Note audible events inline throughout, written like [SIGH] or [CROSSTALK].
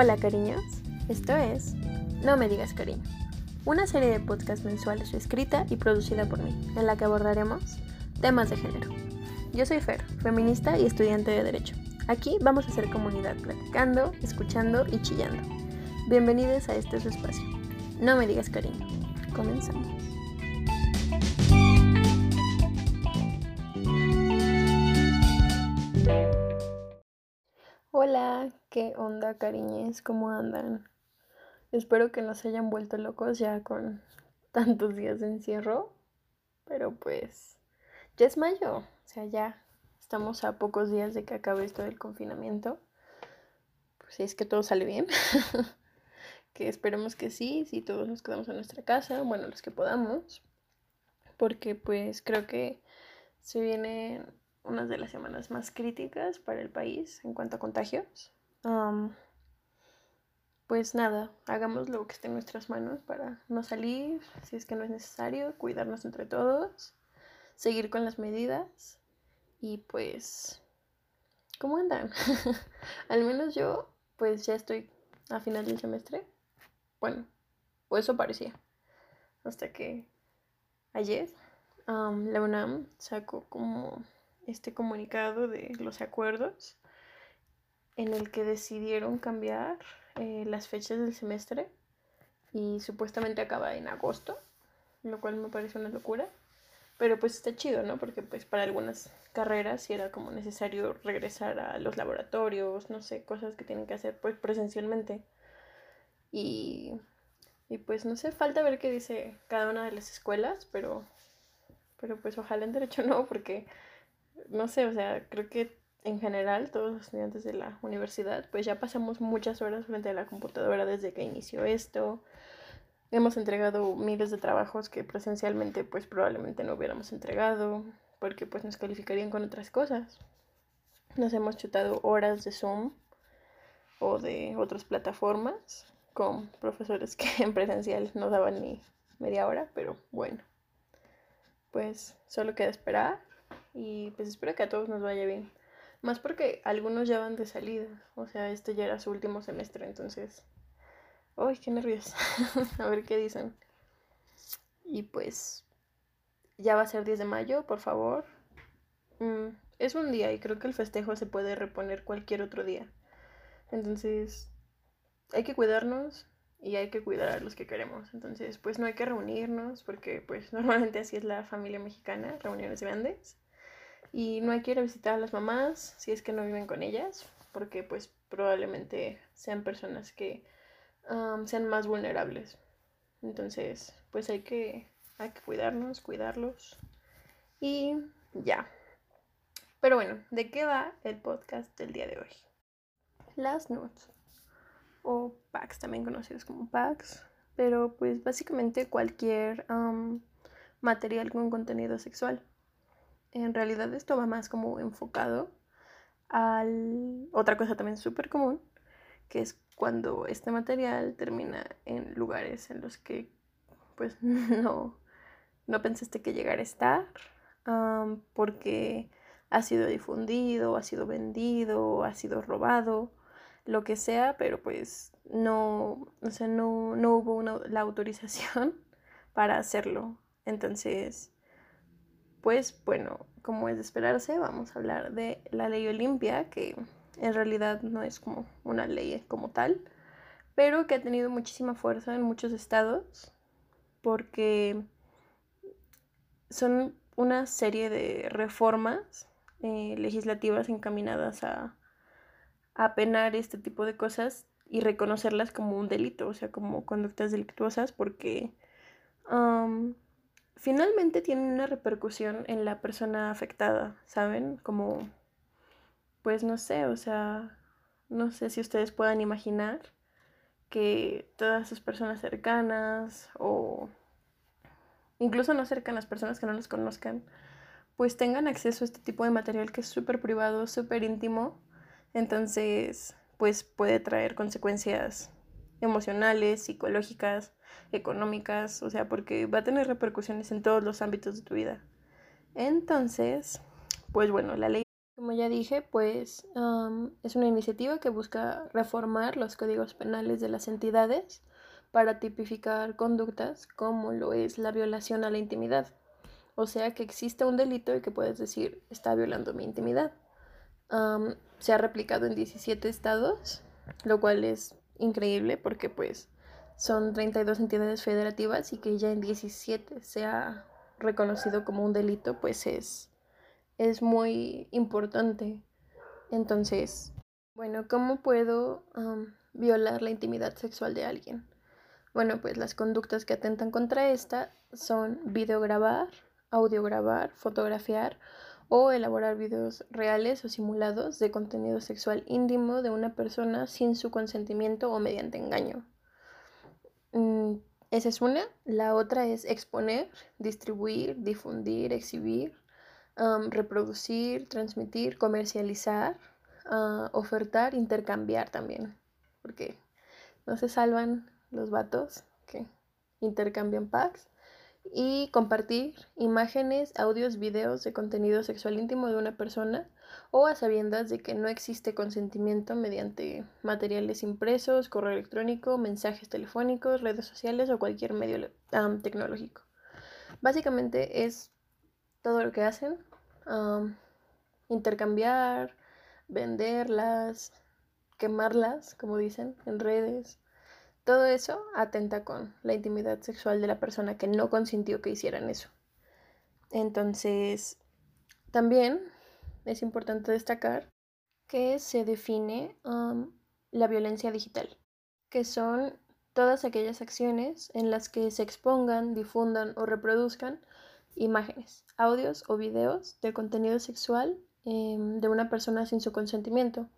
Hola cariños, esto es No me digas cariño, una serie de podcasts mensuales escrita y producida por mí, en la que abordaremos temas de género. Yo soy Fer, feminista y estudiante de Derecho. Aquí vamos a hacer comunidad platicando, escuchando y chillando. Bienvenidos a este su espacio. No me digas cariño. Comenzamos. Hola, ¿qué onda cariñes? ¿Cómo andan? Espero que no se hayan vuelto locos ya con [LAUGHS] tantos días de encierro, pero pues ya es mayo, o sea, ya estamos a pocos días de que acabe esto del confinamiento. Pues si es que todo sale bien, [LAUGHS] que esperemos que sí, si todos nos quedamos en nuestra casa, bueno, los que podamos, porque pues creo que se vienen una de las semanas más críticas para el país en cuanto a contagios. pues nada, hagamos lo que esté en nuestras manos para no salir, si es que no es necesario, cuidarnos entre todos, seguir con las medidas y pues, ¿cómo andan? [LAUGHS] Al menos yo, pues ya estoy a final del semestre. Bueno, pues eso parecía. Hasta que ayer la UNAM sacó como este comunicado de los acuerdos en el que decidieron cambiar eh, las fechas del semestre y supuestamente acaba en agosto, lo cual me parece una locura. Pero pues está chido, ¿no? Porque pues para algunas carreras sí era como necesario regresar a los laboratorios, no sé, cosas que tienen que hacer pues presencialmente. Y, y pues no sé, falta ver qué dice cada una de las escuelas, pero, pero pues ojalá en derecho [LAUGHS] no, porque no sé, o sea, creo que en general todos los estudiantes de la universidad, pues ya pasamos muchas horas frente a la computadora desde que inició esto. Hemos entregado miles de trabajos que presencialmente pues probablemente no hubiéramos entregado porque pues nos calificarían con otras cosas. Nos hemos chutado horas de Zoom o de otras plataformas con profesores que [LAUGHS] en presencial no daban ni media hora, pero bueno, pues solo queda esperar y pues espero que a todos nos vaya bien. Más porque algunos ya van de salida. O sea, este ya era su último semestre, entonces... ¡Uy, qué nervios! [LAUGHS] a ver qué dicen. Y pues... Ya va a ser 10 de mayo, por favor. Mm, es un día y creo que el festejo se puede reponer cualquier otro día. Entonces... Hay que cuidarnos y hay que cuidar a los que queremos. Entonces, pues no hay que reunirnos porque pues [LAUGHS] normalmente así es la familia mexicana, reuniones grandes. Y no hay que ir a visitar a las mamás si es que no viven con ellas, porque pues probablemente sean personas que sean más vulnerables. Entonces, pues hay que, hay que cuidarnos, cuidarlos. Y ya. Pero bueno, ¿de qué va el podcast del día de hoy? Las nudes. O packs, también conocidos como packs. Pero pues básicamente cualquier material con contenido sexual. En realidad esto va más como enfocado al otra cosa también súper común, que es cuando este material termina en lugares en los que pues [LAUGHS] no, no pensaste que llegara a estar, porque ha sido difundido, ha sido vendido, ha sido robado, lo que sea, pero pues no, o sea, no, no hubo una, la autorización [LAUGHS] para hacerlo. Entonces, pues bueno, como es de esperarse, vamos a hablar de la ley Olimpia, que en realidad no es como una ley como tal, pero que ha tenido muchísima fuerza en muchos estados porque son una serie de reformas eh, legislativas encaminadas a, a penar este tipo de cosas y reconocerlas como un delito, o sea, como conductas delictuosas, porque finalmente tienen una repercusión en la persona afectada, ¿saben? Como, pues no sé, o sea, no sé si ustedes puedan imaginar que todas sus personas cercanas o incluso no cercanas, personas que no los conozcan, pues tengan acceso a este tipo de material que es súper privado, súper íntimo, entonces pues puede traer consecuencias emocionales, psicológicas, económicas, o sea, porque va a tener repercusiones en todos los ámbitos de tu vida. Entonces, pues bueno, la ley Como ya dije, pues es una iniciativa que busca reformar los códigos penales de las entidades para tipificar conductas como lo es la violación a la intimidad. O sea, que existe un delito y que puedes decir, está violando mi intimidad. se ha replicado en 17 estados, lo cual es increíble porque pues son 32 entidades federativas y que ya en 17 sea reconocido como un delito, pues es es muy importante. Entonces, bueno, ¿cómo puedo violar la intimidad sexual de alguien? Bueno, pues las conductas que atentan contra esta son videograbar, audiograbar, fotografiar o elaborar videos reales o simulados de contenido sexual íntimo de una persona sin su consentimiento o mediante engaño. Mm, esa es una. La otra es exponer, distribuir, difundir, exhibir reproducir, transmitir, comercializar, ah, ofertar, intercambiar también, porque no se salvan los vatos que intercambian packs y compartir imágenes, audios, videos de contenido sexual íntimo de una persona o a sabiendas de que no existe consentimiento mediante materiales impresos, correo electrónico, mensajes telefónicos, redes sociales o cualquier medio tecnológico. Básicamente es todo lo que hacen intercambiar, venderlas, quemarlas, como dicen, en redes. Todo eso atenta con la intimidad sexual de la persona que no consintió que hicieran eso. Entonces, también es importante destacar que se define la violencia digital, que son todas aquellas acciones en las que se expongan, difundan o reproduzcan imágenes, audios o videos de contenido sexual em, de una persona sin su consentimiento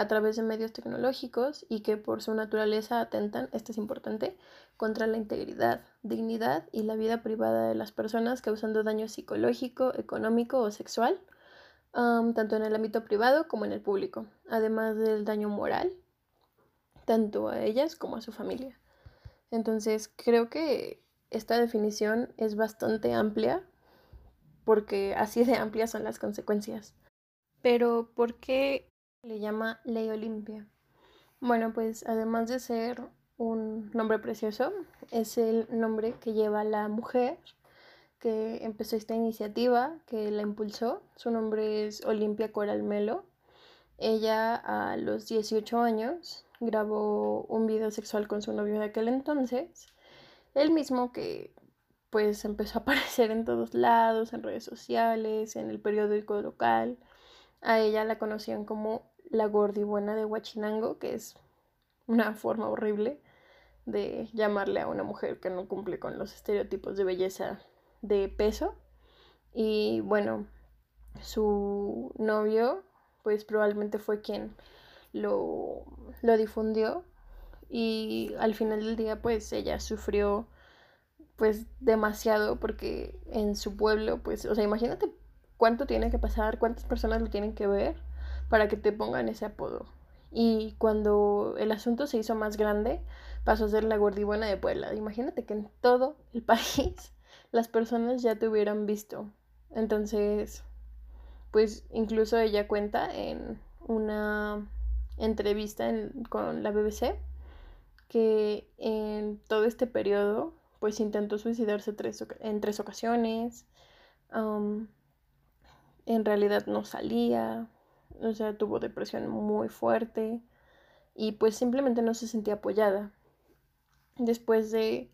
a través de medios tecnológicos y que por su naturaleza atentan, esto es importante, contra la integridad, dignidad y la vida privada de las personas causando daño psicológico, económico o sexual, tanto en el ámbito privado como en el público, además del daño moral, tanto a ellas como a su familia. Entonces creo que esta definición es bastante amplia porque así de amplias son las consecuencias. Pero, ¿por qué le llama ley Olimpia? Bueno, pues además de ser un nombre precioso, es el nombre que lleva la mujer que empezó esta iniciativa, que la impulsó. Su nombre es Olimpia Coral Melo. Ella a los 18 años grabó un video sexual con su novio de aquel entonces el mismo que pues empezó a [LAUGHS] aparecer en todos lados, en redes sociales, en el periódico local. A ella la conocían como la gordibuena de Huachinango, que es una forma horrible de llamarle a una mujer que no cumple con los estereotipos de belleza de peso. Y bueno, su novio pues probablemente fue quien lo, lo difundió y al final del día pues ella sufrió pues demasiado porque en su pueblo pues, o sea, imagínate cuánto tiene que pasar, cuántas personas lo tienen que ver para que te pongan ese apodo. Y cuando el asunto se hizo más grande, pasó a ser la gordibuena de Puebla. Imagínate que en todo el [LAUGHS] país las personas ya te hubieran visto. Entonces, pues incluso ella cuenta en una entrevista con la BBC que en todo este periodo pues intentó suicidarse en tres ocasiones, en realidad no salía, o sea, tuvo depresión muy fuerte y pues simplemente no se sentía apoyada. Después de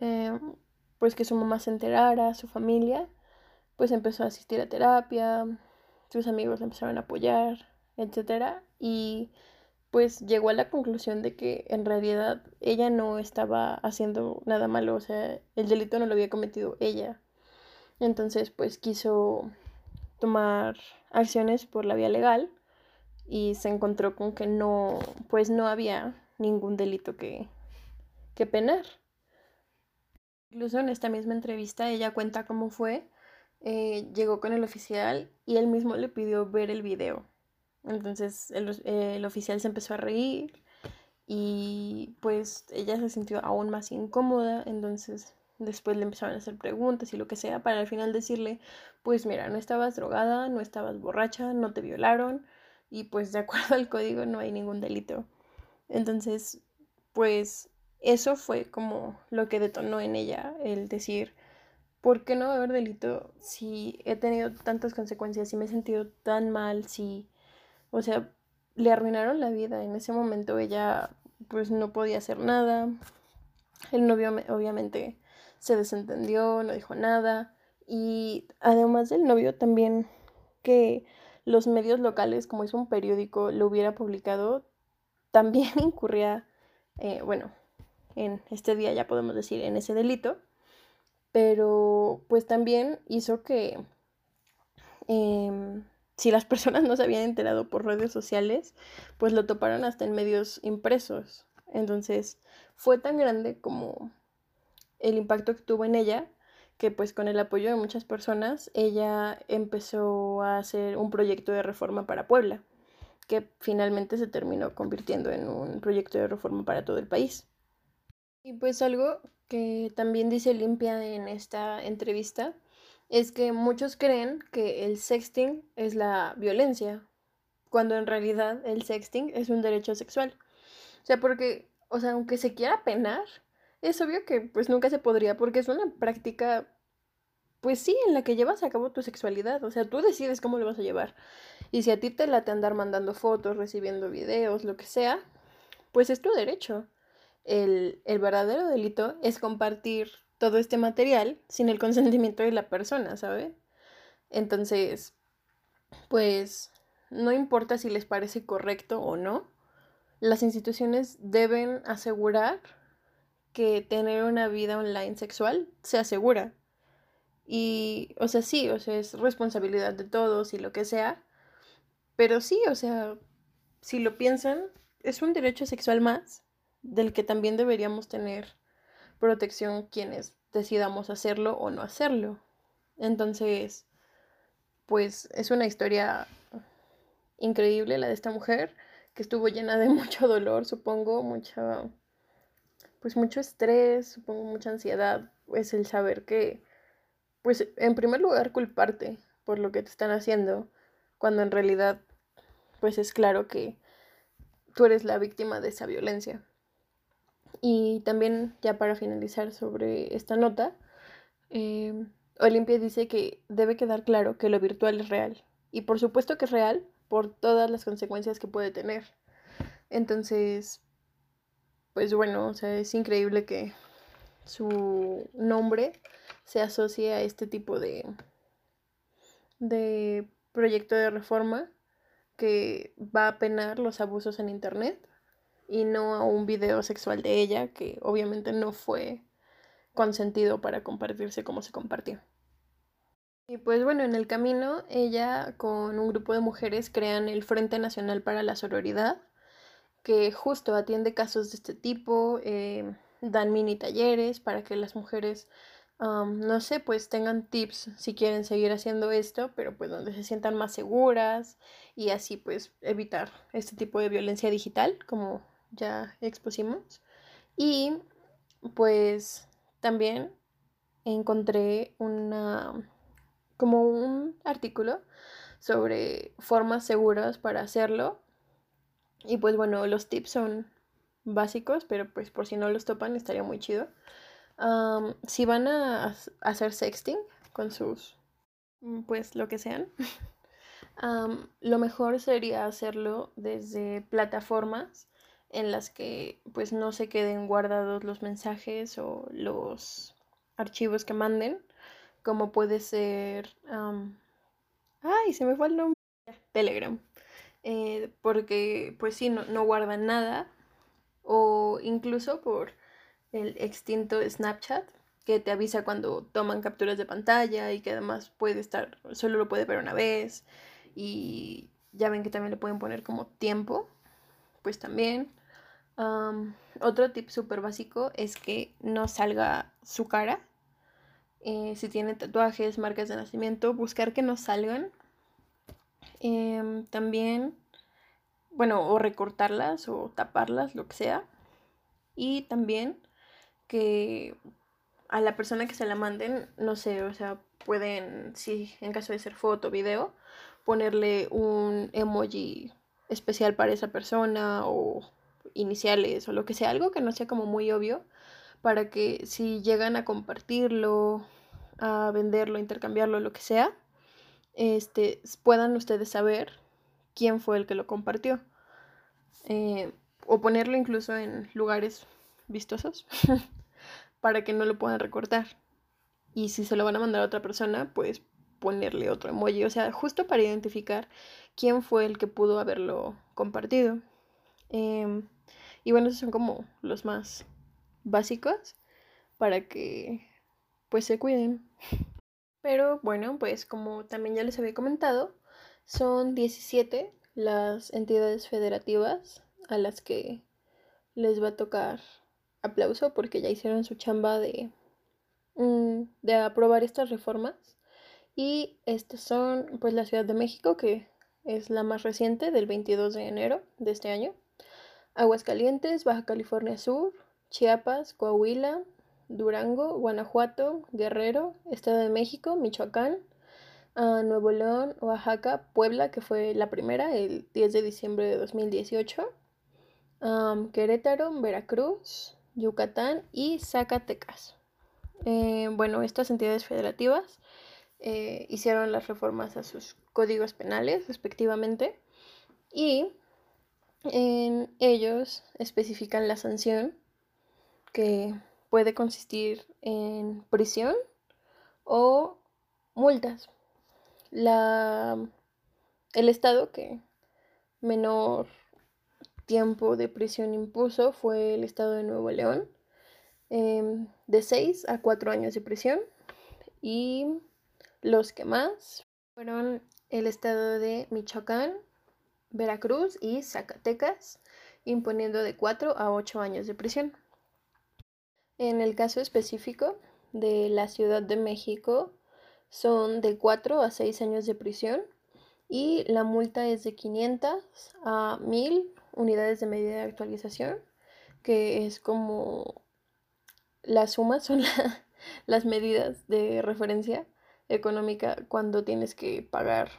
em, pues que su mamá se enterara, su familia, pues empezó a asistir a terapia, sus amigos le empezaron a apoyar, etc. Y pues llegó a la conclusión de que en realidad ella no estaba haciendo nada malo, o sea, el delito no lo había cometido ella. Entonces, pues quiso tomar acciones por la vía legal y se encontró con que no, pues no había ningún delito que, que penar. Incluso en esta misma entrevista ella cuenta cómo fue, eh, llegó con el oficial y él mismo le pidió ver el video entonces el, oficial se empezó a reír y pues ella se sintió aún más incómoda, entonces después le empezaban a hacer preguntas y lo que sea, para al final decirle, pues mira, no estabas drogada, no estabas borracha, no te violaron y pues de [LAUGHS] acuerdo al código no hay ningún delito. Entonces, pues eso fue como lo que detonó en ella el decir, ¿por qué no haber delito si he tenido tantas consecuencias, si me he sentido tan mal, si, o sea, le arruinaron la vida. En ese momento ella pues no podía hacer nada. El novio obviamente se desentendió, no dijo nada. Y además del novio también que los medios locales, como es un periódico, lo hubiera publicado, también [LAUGHS] incurría, eh, bueno, en este día ya podemos decir en ese delito, pero pues también hizo que em, si las [LAUGHS] personas no se habían enterado por redes sociales, pues lo toparon hasta en medios impresos. Entonces fue tan grande como el impacto que tuvo en ella que pues con el apoyo de muchas personas ella empezó a hacer un proyecto de reforma para Puebla que finalmente se terminó convirtiendo en un proyecto de reforma para todo el país. Y pues algo que también dice Limpia en esta entrevista es que muchos creen que el sexting es la violencia, cuando en realidad el sexting es un derecho sexual. O sea, porque, o sea, aunque se quiera penar, es obvio que pues nunca se podría porque es una práctica, pues sí, en la que llevas a cabo tu sexualidad. O sea, tú decides cómo lo vas a llevar. Y si a ti te late andar mandando fotos, recibiendo videos, lo que sea, pues es tu derecho. El, el verdadero delito es compartir todo este material sin el consentimiento de la persona, ¿sabe? Entonces, pues no importa si les parece correcto o no, las instituciones deben asegurar que tener una vida online sexual se asegura. Y, o sea, sí, o sea, es responsabilidad de todos y lo que sea, pero sí, o sea, si lo piensan, es un derecho sexual más del que también deberíamos tener protección quienes decidamos hacerlo o no hacerlo. Entonces, pues es una historia increíble la de esta mujer que estuvo llena de [LAUGHS] mucho dolor, supongo, mucha pues mucho estrés, supongo mucha ansiedad, pues el saber que pues en primer lugar culparte por lo que te están haciendo, cuando en realidad pues es claro que tú eres la víctima de esa violencia. Y también, ya para finalizar sobre esta nota, em, Olimpia dice que debe quedar claro que lo virtual es real. Y por supuesto que es real por todas las consecuencias que puede tener. Entonces, pues bueno, o sea, es increíble que su nombre se asocie a este tipo de, de proyecto de reforma que va a penar los abusos en Internet y no a un video sexual de ella que obviamente no fue consentido para compartirse como se compartió. Y pues bueno, en el camino ella con un grupo de mujeres crean el Frente Nacional para la Sororidad, que justo atiende casos de este tipo, eh, dan mini talleres para que las mujeres, no sé, pues tengan tips si quieren seguir haciendo esto, pero pues donde se sientan más seguras y así pues evitar este tipo de violencia digital, como ya expusimos. Y pues también encontré una como un artículo sobre formas seguras para hacerlo. Y pues bueno, los tips son básicos, pero pues por si no los topan estaría muy chido. si van a hacer sexting con sus, pues lo que sean, [LAUGHS] lo mejor sería hacerlo desde plataformas en las que pues no se queden guardados los mensajes o los archivos que manden, como puede ser... ay, se me fue el nombre. Telegram. Eh, porque pues sí, no, no guardan nada. O incluso por el extinto Snapchat, que te avisa cuando toman capturas de pantalla y que además puede estar, solo lo puede ver una vez. Y ya ven que también le pueden poner como tiempo, pues también otro tip súper básico es que no salga su cara. Eh, si tiene tatuajes, marcas de nacimiento, buscar que no salgan. Em, también, bueno, o recortarlas o taparlas, lo que sea. Y también que a la persona que se la manden, no sé, o sea, pueden, si en caso de ser foto, video, ponerle un emoji especial para esa persona o iniciales o lo que sea, algo que no sea como muy obvio, para que si llegan a compartirlo, a venderlo, intercambiarlo, lo que sea, este, puedan ustedes saber quién fue el que lo compartió. Eh, o ponerlo incluso en lugares vistosos [LAUGHS] para que no lo puedan recortar. Y si se lo van a mandar a otra persona, pues ponerle otro emoji. O sea, justo para identificar quién fue el que pudo haberlo compartido. Em, y bueno, esos son como los más básicos para que pues se cuiden. [LAUGHS] Pero bueno, pues como también ya les había comentado, son 17 las entidades federativas a las que les va a tocar aplauso porque ya hicieron su chamba de, mm, de aprobar estas reformas. Y estas son pues la Ciudad de México, que es la más reciente del 22 de enero de este año. Aguascalientes, Baja California Sur, Chiapas, Coahuila, Durango, Guanajuato, Guerrero, Estado de México, Michoacán, ah, Nuevo León, Oaxaca, Puebla, que fue la primera, el 10 de diciembre de 2018, Querétaro, Veracruz, Yucatán y Zacatecas. Eh, bueno, estas entidades federativas eh, hicieron las reformas a sus códigos penales respectivamente y en ellos especifican la sanción que puede consistir en prisión o multas. La, el estado que menor tiempo de prisión impuso fue el estado de Nuevo León, em, de 6 a 4 años de prisión. Y los que más fueron el estado de Michoacán, Veracruz y Zacatecas, imponiendo de 4 a 8 años de prisión. En el caso específico de la Ciudad de México, son de 4 a 6 años de prisión y la multa es de 500 a 1000 unidades de medida de actualización, que es como las sumas [LAUGHS] son las medidas de referencia económica cuando tienes que pagar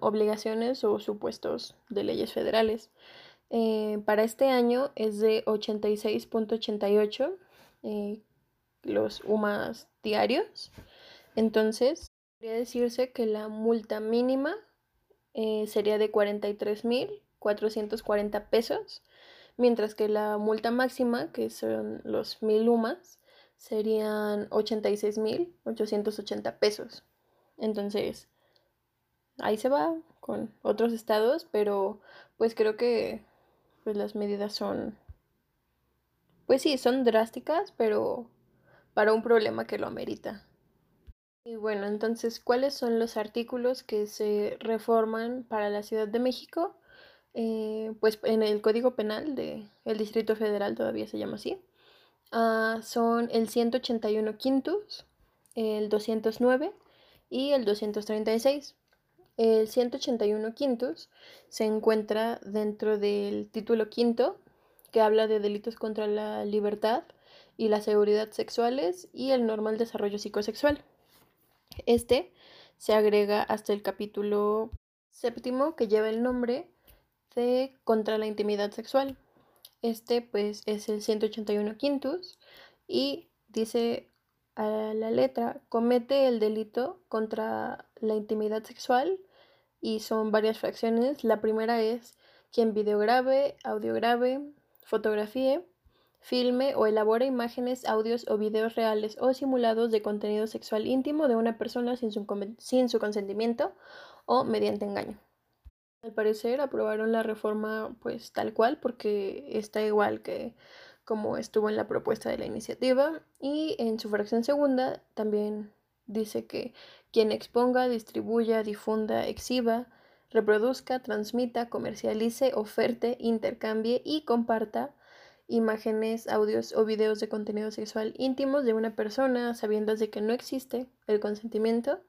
obligaciones o supuestos de leyes federales. Eh, para este año es de 86.88 eh, los UMAS diarios. Entonces, podría decirse que la multa mínima eh, sería de 43.440 pesos, mientras que la multa máxima, que son los 1000 UMAS, serían 86.880 pesos. Entonces, ahí se va con otros estados, pero pues creo que pues las medidas son pues sí, son drásticas, pero para un problema que lo amerita. Y bueno, entonces, ¿cuáles son los artículos que se reforman para la Ciudad de México? Eh, pues en el Código Penal del Distrito Federal todavía se llama así. Ah, son el 181 quintos, el 209 y el 236. El 181 quintos se encuentra dentro del título quinto que habla de delitos contra la libertad y la seguridad sexuales y el normal desarrollo psicosexual. Este se agrega hasta el capítulo séptimo que lleva el nombre de contra la intimidad sexual. Este pues es el 181 quintus y dice a la letra comete el delito contra la intimidad sexual y son varias fracciones. La primera es quien videograve, audiograve, fotografíe, filme o elabore imágenes, audios o videos reales o simulados de contenido sexual íntimo de una persona sin su, sin su consentimiento o mediante engaño. Al parecer aprobaron la reforma pues tal cual porque está igual que como estuvo en la propuesta de la iniciativa y en su fracción segunda también dice que quien exponga, distribuya, difunda, exhiba, reproduzca, transmita, comercialice, oferte, intercambie y comparta imágenes, audios o videos de contenido sexual íntimos de una persona sabiendo de que no existe el consentimiento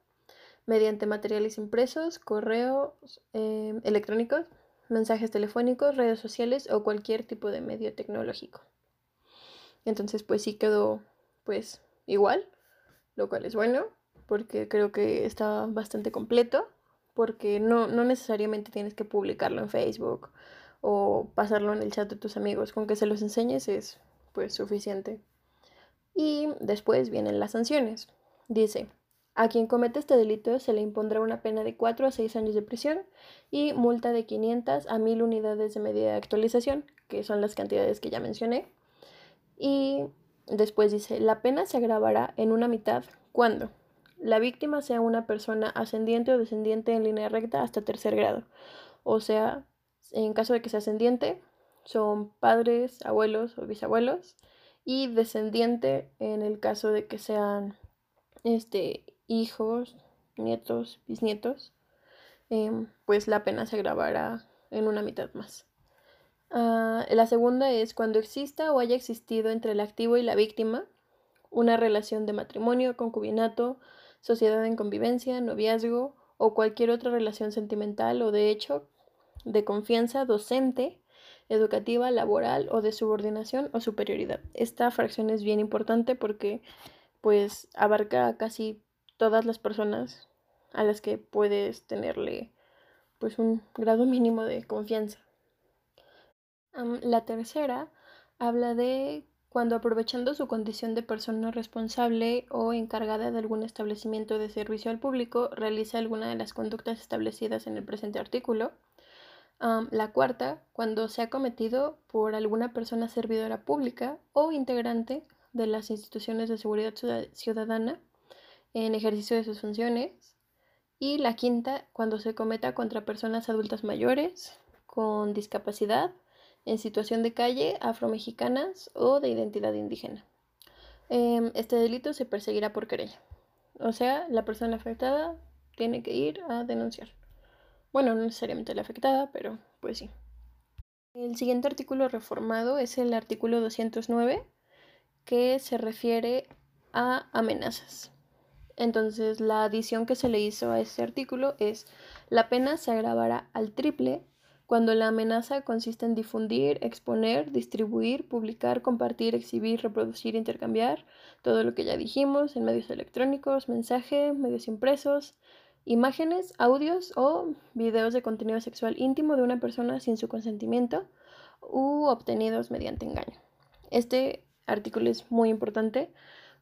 mediante materiales impresos, correos em, electrónicos, mensajes telefónicos, redes sociales o cualquier tipo de medio tecnológico. Entonces, pues sí quedó pues igual, lo cual es bueno porque creo que está bastante completo, porque no, no necesariamente tienes que publicarlo en Facebook o pasarlo en el chat de tus amigos, con que se los enseñes es pues suficiente. Y después vienen las sanciones. Dice, a quien comete este delito se le impondrá una pena de 4 a 6 años de prisión y multa de 500 a 1000 unidades de medida de actualización, que son las cantidades que ya mencioné. Y después dice, la pena se agravará en una mitad cuando la víctima sea una persona ascendiente o descendiente en línea recta hasta tercer grado. O sea, en caso de que sea ascendiente, son padres, abuelos o bisabuelos. Y descendiente en el caso de que sean este, hijos, nietos, bisnietos, em, pues la pena se agravará en una mitad más. Ah, la segunda es cuando exista o haya existido entre el activo y la víctima una relación de matrimonio, concubinato, sociedad en convivencia, noviazgo o cualquier otra relación sentimental o de hecho de confianza docente, educativa, laboral o de subordinación o superioridad. Esta fracción es bien importante porque pues abarca casi todas las personas a las que puedes tenerle pues un grado mínimo de confianza. la tercera habla de cuando aprovechando su condición de persona responsable o encargada de algún establecimiento de servicio al público realiza alguna de las conductas establecidas en el presente artículo. la cuarta, cuando se ha cometido por alguna persona servidora pública o integrante de las instituciones de seguridad ciudadana en ejercicio de sus funciones. Y la quinta, cuando se cometa contra personas adultas mayores con discapacidad, en situación de calle, afromexicanas o de identidad indígena. Em, este delito se perseguirá por querella. O sea, la persona afectada tiene que ir a denunciar. Bueno, no necesariamente la afectada, pero pues sí. El siguiente artículo reformado es el artículo 209, que se refiere a amenazas. Entonces, la adición que se le hizo a este artículo es la pena se agravará al triple cuando la amenaza consiste en difundir, exponer, distribuir, publicar, compartir, exhibir, reproducir, intercambiar, todo lo que ya dijimos en medios electrónicos, mensaje, medios impresos, imágenes, audios o videos de contenido sexual íntimo de una persona sin su consentimiento u obtenidos mediante engaño. Este artículo es muy importante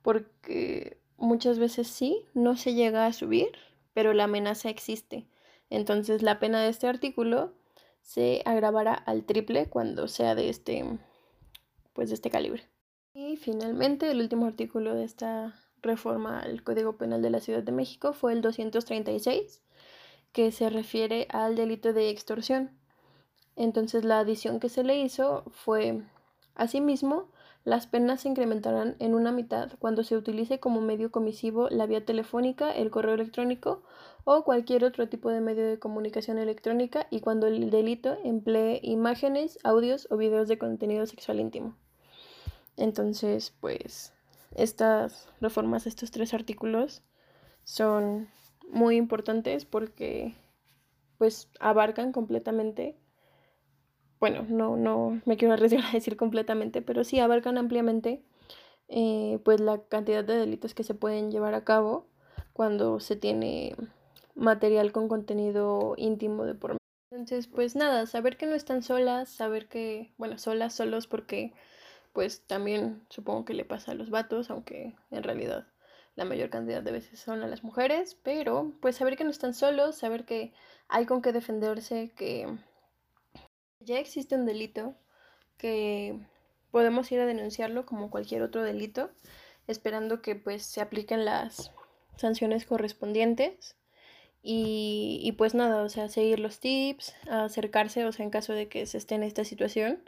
porque muchas veces sí, no se llega a subir, pero la amenaza existe. Entonces la pena de este artículo se agravará al triple cuando sea de este, pues de este calibre. Y finalmente el último artículo de esta reforma al Código Penal de la Ciudad de México fue el 236, que se refiere al delito de extorsión. Entonces la adición que se le hizo fue, asimismo, las penas se incrementarán en una mitad cuando se utilice como medio comisivo la vía telefónica, el correo electrónico o cualquier otro tipo de medio de comunicación electrónica y cuando el delito emplee imágenes, audios o videos de contenido sexual íntimo. Entonces, pues estas reformas, estos tres artículos son muy importantes porque pues abarcan completamente bueno, no, no me quiero arriesgar a decir completamente, pero sí abarcan ampliamente eh, pues la cantidad de delitos que se pueden llevar a cabo cuando se tiene material con contenido íntimo de por medio. Entonces, pues nada, saber que no están solas, saber que, bueno, solas, solos porque pues también supongo que le pasa a los vatos, aunque en realidad la mayor cantidad de veces son a las mujeres, pero pues saber que no están solos, saber que hay con qué defenderse, que ya existe un delito que podemos ir a denunciarlo como cualquier otro delito, esperando que pues se apliquen las sanciones correspondientes. Y, pues nada, o sea, seguir los tips, acercarse, o sea, en caso de que se esté en esta situación,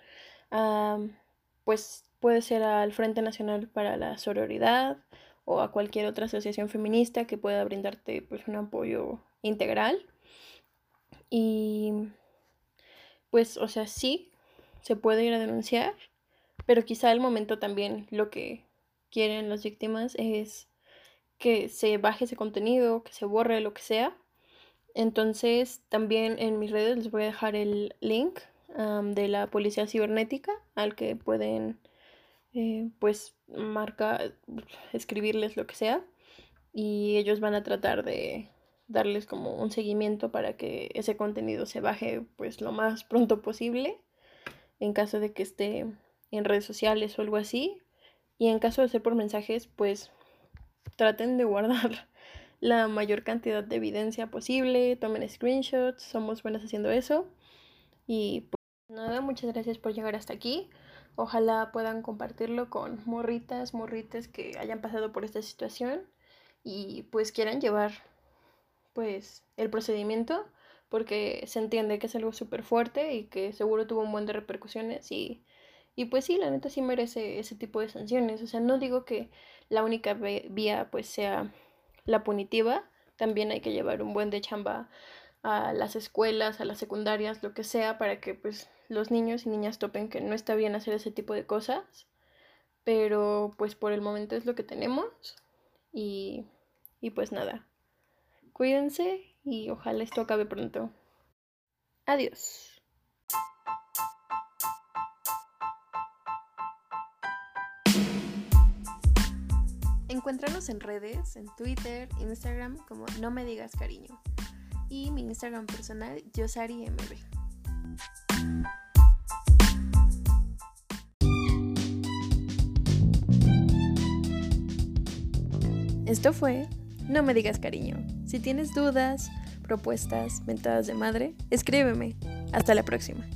pues puede ser al Frente Nacional para la Sororidad o a cualquier otra asociación feminista que pueda brindarte pues un apoyo integral. Y pues, o sea, sí, se puede ir a denunciar, pero quizá al momento también lo que quieren las víctimas es que se baje ese contenido, que se borre lo que sea. Entonces, también en mis redes les voy a dejar el link de la policía cibernética al que pueden eh, pues marca, escribirles lo que sea y ellos van a tratar de darles como un seguimiento para que ese contenido se baje pues lo más pronto posible en caso de que esté en redes sociales o algo así. Y en caso de ser por mensajes pues traten de guardar la mayor cantidad de evidencia posible, tomen screenshots, somos buenas haciendo eso y pues nada, muchas gracias por llegar hasta aquí. Ojalá puedan compartirlo con morritas, morrites que hayan pasado por esta situación y pues quieran llevar pues el procedimiento porque se entiende que es algo súper fuerte y que seguro tuvo un buen de repercusiones y, y pues sí, la neta sí merece ese tipo de sanciones. O sea, no digo que la única vía pues sea la punitiva, también hay que llevar un buen de chamba a las escuelas, a las secundarias, lo que sea, para que pues los niños y niñas topen que no está bien hacer ese tipo de cosas. Pero pues por el momento es lo que tenemos y, y pues nada. Cuídense y ojalá esto acabe pronto. Adiós. Encuéntranos en redes, en Twitter, Instagram como No Me Digas Cariño y mi Instagram personal, YosariMB. Esto fue No me digas cariño. Si tienes dudas, propuestas, mentadas de madre, escríbeme. Hasta la próxima.